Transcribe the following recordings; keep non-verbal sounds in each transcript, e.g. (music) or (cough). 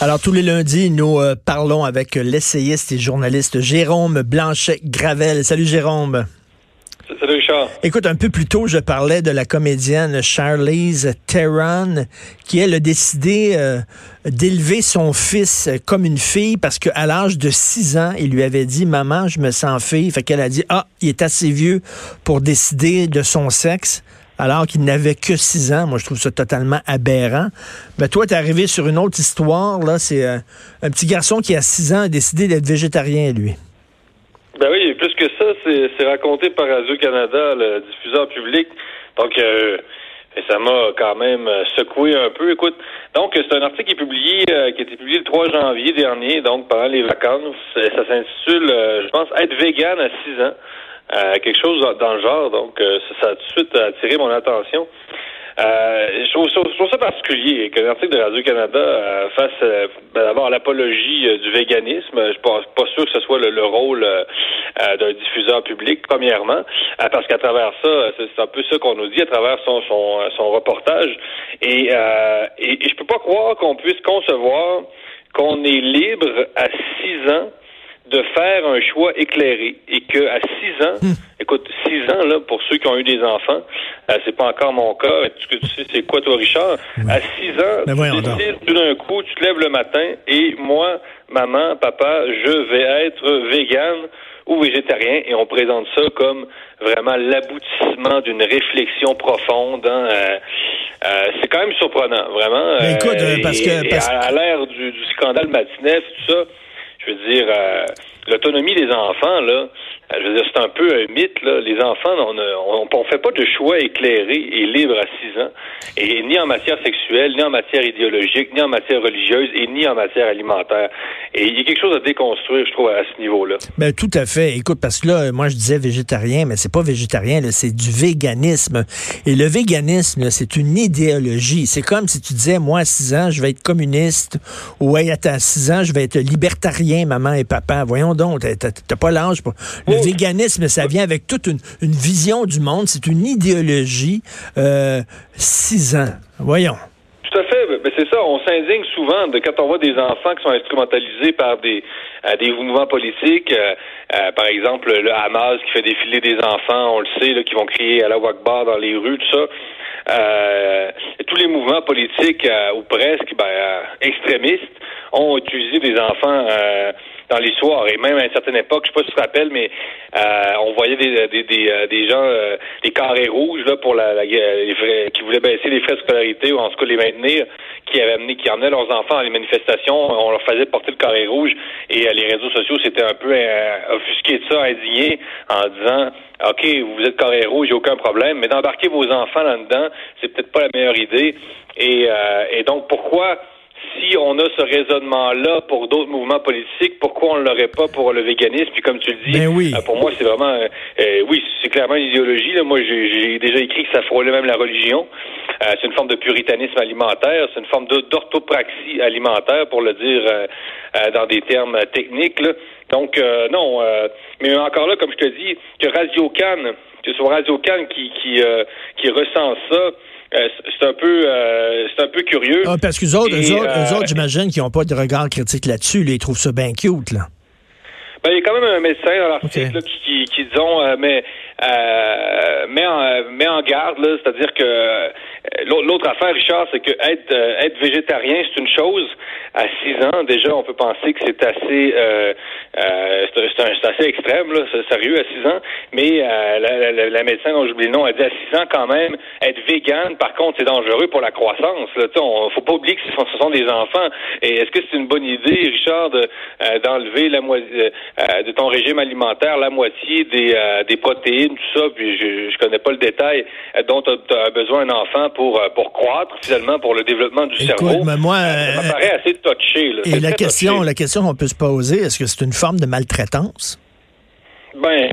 Alors, tous les lundis, nous euh, parlons avec l'essayiste et journaliste Jérôme Blanchet-Gravel. Salut, Jérôme. Salut, Richard. Écoute, un peu plus tôt, je parlais de la comédienne Charlize Theron, qui, elle, a décidé euh, d'élever son fils comme une fille parce qu'à l'âge de 6 ans, il lui avait dit, maman, je me sens fille. Fait qu'elle a dit, ah, il est assez vieux pour décider de son sexe alors qu'il n'avait que six ans. Moi, je trouve ça totalement aberrant. Mais toi, tu es arrivé sur une autre histoire. Là, c'est euh, un petit garçon qui, a six ans, a décidé d'être végétarien, lui. Ben oui, plus que ça, c'est raconté par Radio-Canada, le diffuseur public. Donc, euh, ça m'a quand même euh, secoué un peu. Écoute, donc c'est un article qui est publié, qui a été publié le 3 janvier dernier, donc pendant les vacances. Ça s'intitule, je pense, être vegan à 6 ans. Euh, quelque chose dans le genre. Donc, euh, ça, a tout de suite attiré mon attention. Euh, je, trouve, ça particulier qu'un article de Radio-Canada fasse ben, d'abord l'apologie du véganisme. Je suis pas, sûr que ce soit le, rôle d'un diffuseur public, premièrement, parce qu'à travers ça, c'est un peu ça qu'on nous dit à travers son, son, son reportage. Et, et, et je peux pas croire qu'on puisse concevoir qu'on est libre à six ans de faire un choix éclairé et que à six ans, hmm. écoute, six ans là pour ceux qui ont eu des enfants, euh, c'est pas encore mon cas. Tu, tu sais c'est quoi toi, Richard? À six ans, tu décides tout d'un coup, tu te lèves le matin et moi, maman, papa, je vais être vegan ou végétarien et on présente ça comme vraiment l'aboutissement d'une réflexion profonde. Hein, euh, euh, c'est quand même surprenant, vraiment. Écoute, parce que à, l'ère du, du, scandale Matinef, tout ça je veux dire, euh, l'autonomie des enfants, là, je veux dire, c'est un peu un mythe, là. Les enfants, on ne on, fait pas de choix éclairé et libre à 6 ans, et ni en matière sexuelle, ni en matière idéologique, ni en matière religieuse, et ni en matière alimentaire. Et il y a quelque chose à déconstruire, je trouve, à ce niveau-là. Ben, tout à fait. Écoute, parce que là, moi, je disais végétarien, mais c'est pas végétarien, c'est du véganisme. Et le véganisme, c'est une idéologie. C'est comme si tu disais, moi, à 6 ans, je vais être communiste, ou, à 6 ans, je vais être libertarien, maman et papa. Voyons donc, t'as pas l'âge pour... véganisme, ça vient avec toute une, vision du monde. C'est une idéologie. Euh, six ans. Voyons. Tout à fait. Mais c'est ça. On s'indigne souvent de quand on voit des enfants qui sont instrumentalisés par des euh, des mouvements politiques. Euh, euh, par exemple, le Hamas qui fait défiler des enfants, on le sait, là, qui vont crier à la Wakbar dans les rues, tout ça. tous les mouvements politiques ou presque ben, extrémistes ont utilisé des enfants dans les. Et même à une certaine époque, je sais pas si tu te rappelles, mais euh, on voyait des, des, des, euh, des gens, euh, des carrés rouges là pour la, la les qui voulaient baisser les frais de scolarité ou en tout cas les maintenir, qui avaient amené, qui emmenaient leurs enfants à les manifestations. On leur faisait porter le carré rouge et les réseaux sociaux s'étaient un peu offusqués de ça, indignés, en disant OK, vous êtes carré rouge, aucun problème, mais d'embarquer vos enfants là-dedans, c'est peut-être pas la meilleure idée. Et, et donc pourquoi si on a ce raisonnement-là pour d'autres mouvements politiques, pourquoi on ne l'aurait pas pour le véganisme? Puis comme tu le dis, ben oui. Euh, pour moi, c'est vraiment, euh, euh, oui, c'est clairement une idéologie. Là. Moi, j'ai déjà écrit que ça frôlait même la religion. c'est une forme de puritanisme alimentaire, c'est une forme d'orthopraxie alimentaire, pour le dire dans des termes techniques. Donc, non, mais encore là, comme je te dis, que Radio Cannes, que ce soit Radio Cannes qui, qui, qui ressent ça, euh, c'est un peu euh, c'est un peu curieux. Ah, parce que eux autres, autres, autres j'imagine, qui n'ont pas de regard critique là-dessus. ils trouvent ça bien cute, là. Ben, il y a quand même un médecin dans l'article qui, qui, disons, euh, mais, euh, met, en, met en garde, c'est-à-dire que l'autre affaire, Richard, c'est que être, être végétarien, c'est une chose. À 6 ans, déjà, on peut penser que c'est assez euh, c'est assez extrême, là, c'est sérieux à 6 ans. Mais euh, la, la, la, médecin dont j'oublie le nom a dit à 6 ans quand même, être vegan, par contre, c'est dangereux pour la croissance. Là. On, faut pas oublier que ce sont, des enfants. Et est-ce que c'est une bonne idée, Richard, euh, d'enlever la moitié de ton régime alimentaire la moitié des, des protéines, tout ça, puis je, je connais pas le détail dont tu as, besoin un enfant pour pour croître, finalement, pour le développement du cerveau. Mais moi, ça me paraît assez touché. Là. Et la question, la question qu'on peut se poser, est-ce que c'est une forme de maltraitance? Ben,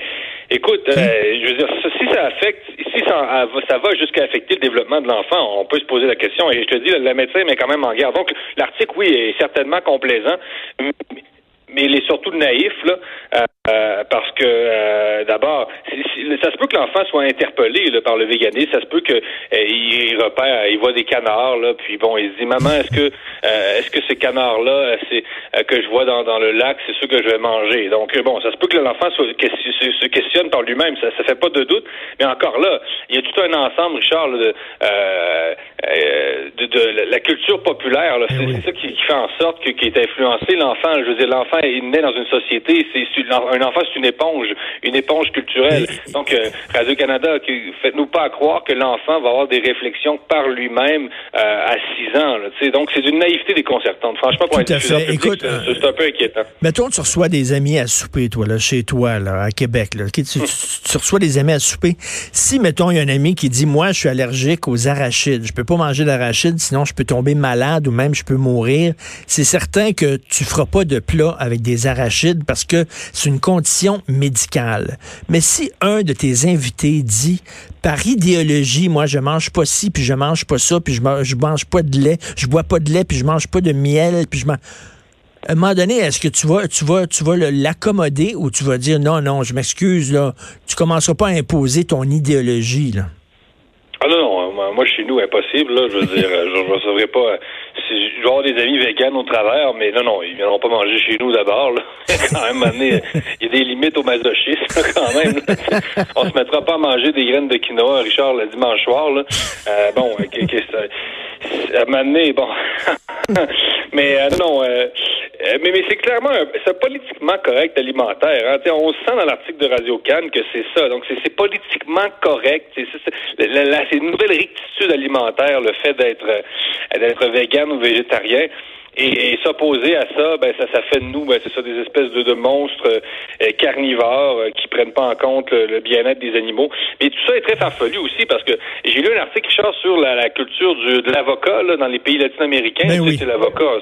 écoute, euh, je veux dire, si ça affecte, si ça, ça va jusqu'à affecter le développement de l'enfant, on peut se poser la question. Et je te dis, le, médecin met quand même en garde. Donc, l'article, oui, est certainement complaisant, mais il est surtout naïf, là. Euh, Euh, parce que euh, d'abord, ça se peut que l'enfant soit interpellé là, par le véganisme, ça se peut que euh, il, repère, il voit des canards là, puis bon, il se dit maman, est-ce que est-ce que ces canards là, c'est que je vois dans, dans le lac, c'est ceux que je vais manger? Donc bon, ça se peut que l'enfant se questionne par lui-même, ça, ça fait pas de doute, mais encore là, il y a tout un ensemble, Richard, de, de, de, la culture populaire. Eh c'est ça qui, fait en sorte que qui est influencé l'enfant. Je veux dire, l'enfant est né dans une société, c'est un enfant, c'est une éponge, une éponge culturelle. Donc, euh, Radio-Canada, faites-nous pas croire que l'enfant va avoir des réflexions par lui-même euh, à 6 ans. donc, c'est une naïveté déconcertante. Franchement, pour Tout être Écoute, c'est un peu inquiétant. Mettons, tu reçois des amis à souper, toi, là, chez toi, là, à Québec. Là. Tu, tu, reçois des amis à souper. Si, mettons, il y a un ami qui dit, moi, je suis allergique aux arachides, je peux pas manger d'arachides, sinon je peux tomber malade ou même je peux mourir, c'est certain que tu feras pas de plat avec des arachides parce que c'est une condition médicale. Mais si un de tes invités dit, par idéologie, moi, je mange pas ci, puis je mange pas ça, puis je mange, je mange pas de lait, je bois pas de lait, puis je mange pas de miel, puis je mange... À un moment donné, est-ce que tu vas, tu vas, tu vas l'accommoder ou tu vas dire non, non, je m'excuse, là, tu commenceras pas à imposer ton idéologie? Ah non, non, moi chez nous, impossible, là, je veux dire, (laughs) je ne recevrai pas si je vais avoir des amis véganes au travers, mais non, non, ils viendront pas manger chez nous d'abord. (laughs) quand même, il y a des limites au masochisme, quand même. (laughs) On se mettra pas à manger des graines de quinoa, Richard, le dimanche soir. Là. Euh, bon, à bon. (laughs) mais euh, non, euh, mais, mais c'est clairement c'est politiquement correct alimentaire. Hein. On sent dans l'article de Radio Cannes que c'est ça. Donc c'est politiquement correct. C'est une nouvelle rectitude alimentaire, le fait d'être d'être vegan ou végétarien. Et, s'opposer à ça, ben ça, ça fait de nous, ben, c'est ça, des espèces de, de monstres euh, carnivores euh, qui prennent pas en compte le, bien-être des animaux. Mais tout ça est très farfelu aussi parce que j'ai lu un article qui sur la, culture du, de l'avocat dans les pays latino-américains. Ben oui. C'est l'avocat.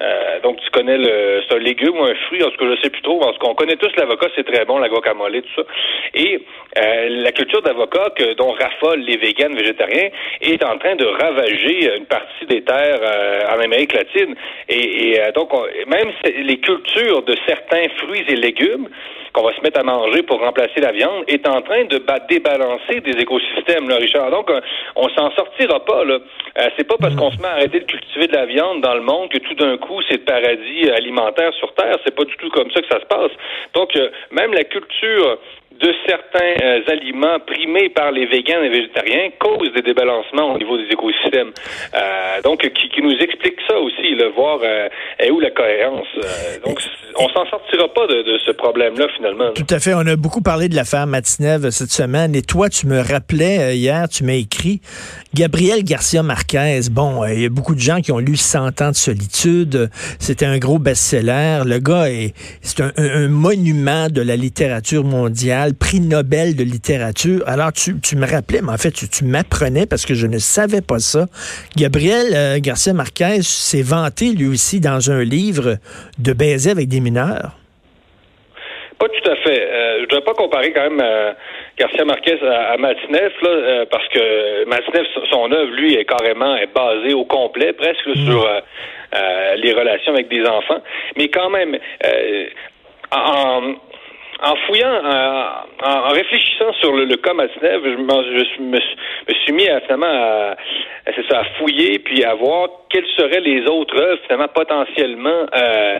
Euh, donc tu connais le c'est un légume ou un fruit, en tout cas je sais plus trop. En tout cas, on connaît tous l'avocat, c'est très bon, la guacamole, tout ça. Et euh, la culture d'avocat que dont raffolent les véganes végétariens est en train de ravager une partie des terres euh, en Amérique latine. Et, et donc même les cultures de certains fruits et légumes qu'on va se mettre à manger pour remplacer la viande est en train de débalancer des écosystèmes, là, Richard. Donc, on s'en sortira pas. Là. c'est pas parce qu'on se met à arrêter de cultiver de la viande dans le monde que tout d'un coup c'est le paradis alimentaire sur Terre. C'est pas du tout comme ça que ça se passe. Donc, euh, même la culture de certains euh, aliments primés par les végans et végétariens cause des débalancements au niveau des écosystèmes. Euh, donc, qui, qui, nous explique ça aussi, le voir euh, est où la cohérence. donc, on s'en sortira pas de, de ce problème-là finalement. Tout à fait. On a beaucoup parlé de l'affaire Matinev cette semaine. Et toi, tu me rappelais hier, tu m'as écrit Gabriel Garcia Marquez. Bon, il y a beaucoup de gens qui ont lu 100 ans de solitude. C'était un gros best-seller. Le gars est, c'est un, un monument de la littérature mondiale prix Nobel de littérature. Alors, tu, me rappelais, mais en fait, tu, m'apprenais parce que je ne savais pas ça. Gabriel euh, Garcia Marquez s'est vanté, lui aussi, dans un livre de baiser avec des mineurs. Pas tout à fait. Euh, je ne dois pas comparer quand même euh, Garcia Marquez à, à parce que Matineff, son œuvre, lui, est carrément est basée au complet, presque mm. sur les relations avec des enfants. Mais quand même, en, en fouillant, en, réfléchissant sur le, le cas Matinev, je, je me, suis mis à, finalement à, ça, à fouiller puis à voir quelles seraient les autres œuvres finalement potentiellement, euh,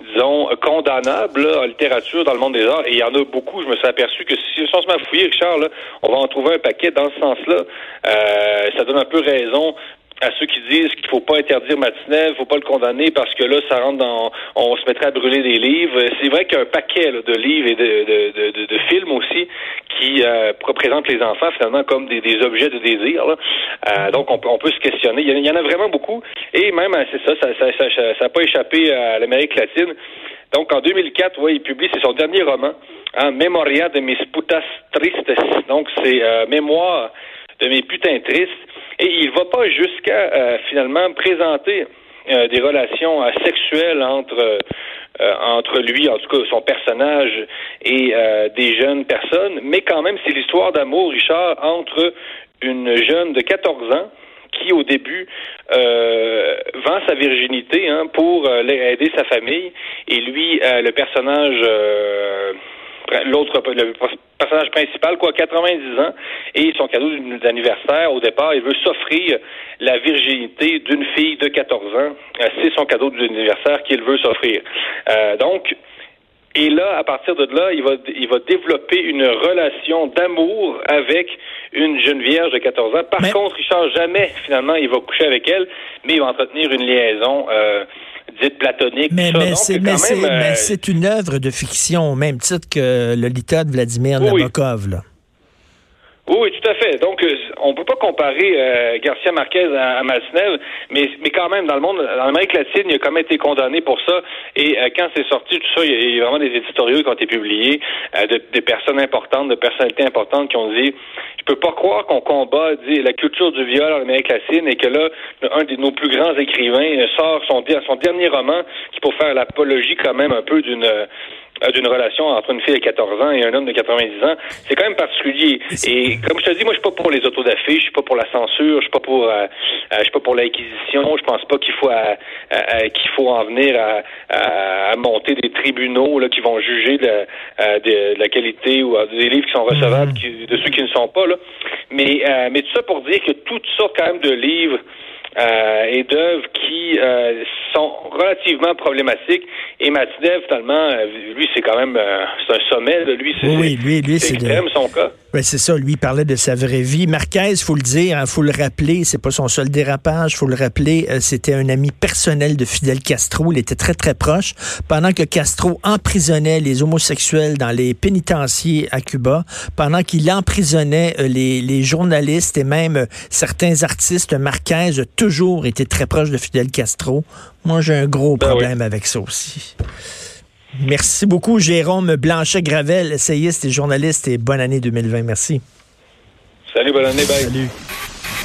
disons, condamnables en littérature dans le monde des arts. Et il y en a beaucoup. Je me suis aperçu que si on se met à fouiller, Richard, là, on va en trouver un paquet dans ce sens-là. Euh, ça donne un peu raison à ceux qui disent qu'il faut pas interdire Matinev, faut pas le condamner parce que là, ça rentre dans, on se mettrait à brûler des livres. C'est vrai qu'il y a un paquet de livres et de, de, de, de, films aussi qui euh, représentent les enfants finalement comme des, des objets de désir. Euh, donc, on, on, peut se questionner. Il y, en a vraiment beaucoup. Et même, euh, c'est ça, ça n'a ça, ça, ça, pas échappé à l'Amérique latine. Donc, en 2004, ouais, il publie, c'est son dernier roman, hein, Memoria de mis putas tristes. Donc, c'est euh, Mémoire de mes putains tristes. Et il va pas jusqu'à euh, finalement présenter euh, des relations euh, sexuelles entre entre lui, en tout cas son personnage, et des jeunes personnes, mais quand même c'est l'histoire d'amour, Richard, entre une jeune de 14 ans qui, au début, euh, vend sa virginité hein, pour euh, aider sa famille. Et lui, euh, le personnage l'autre le personnage principal, quoi, 90 ans, et son cadeau d'anniversaire, au départ, il veut s'offrir la virginité d'une fille de 14 ans. C'est son cadeau d'anniversaire qu'il veut s'offrir. donc, et là, à partir de là, il va, il va développer une relation d'amour avec une jeune vierge de 14 ans. Par contre, Richard, jamais, finalement, il va coucher avec elle, mais il va entretenir une liaison euh, dite platonique. Mais, mais euh, c'est une œuvre de fiction, au même titre que le Lolita de Vladimir Nabokov. Là. Oui, tout à fait. Donc, euh, on peut pas comparer euh, Garcia Marquez à, à mais, mais quand même, dans le monde, en Amérique latine, il a quand même été condamné pour ça. Et euh, quand c'est sorti, tout ça, il y, a, vraiment des éditoriaux qui ont été publiés de, des personnes importantes, de personnalités importantes qui ont dit Je peux pas croire qu'on combat la culture du viol en Amérique latine et que là, un de nos plus grands écrivains sort son, son dernier roman qui pour faire l'apologie quand même un peu d'une euh, d'une relation entre une fille de 14 ans et un homme de 90 ans, c'est quand même particulier. Et comme je te dis, moi, je suis pas pour les autodafés, je suis pas pour la censure, je suis pas pour, euh, euh, je suis pas pour l'inquisition. Je pense pas qu'il faut qu'il faut en venir à, à, monter des tribunaux là, qui vont juger de, de, la qualité ou des livres qui sont recevables mm-hmm. de ceux qui ne sont pas là. Mais mais tout ça pour dire que toutes sortes quand même de livres euh, et d'œuvres qui euh, sont relativement problématiques. Et Matinev, finalement, euh, lui, c'est quand même c'est un sommet. De lui, c'est oui, lui, lui, c'est extrême, son cas. Oui, c'est ça. Lui, il parlait de sa vraie vie. Marquez, faut le dire, il hein, faut le rappeler, c'est pas son seul dérapage, faut le rappeler, c'était un ami personnel de Fidel Castro. Il était très, très proche. Pendant que Castro emprisonnait les homosexuels dans les pénitenciers à Cuba, pendant qu'il emprisonnait les, les journalistes et même certains artistes, Marquez, tout toujours été très proche de Fidel Castro. Moi, j'ai un gros ben problème avec ça aussi. Merci beaucoup, Jérôme Blanchet-Gravel, essayiste et journaliste, et bonne année 2020. Merci. Salut, bonne année, bye. Salut.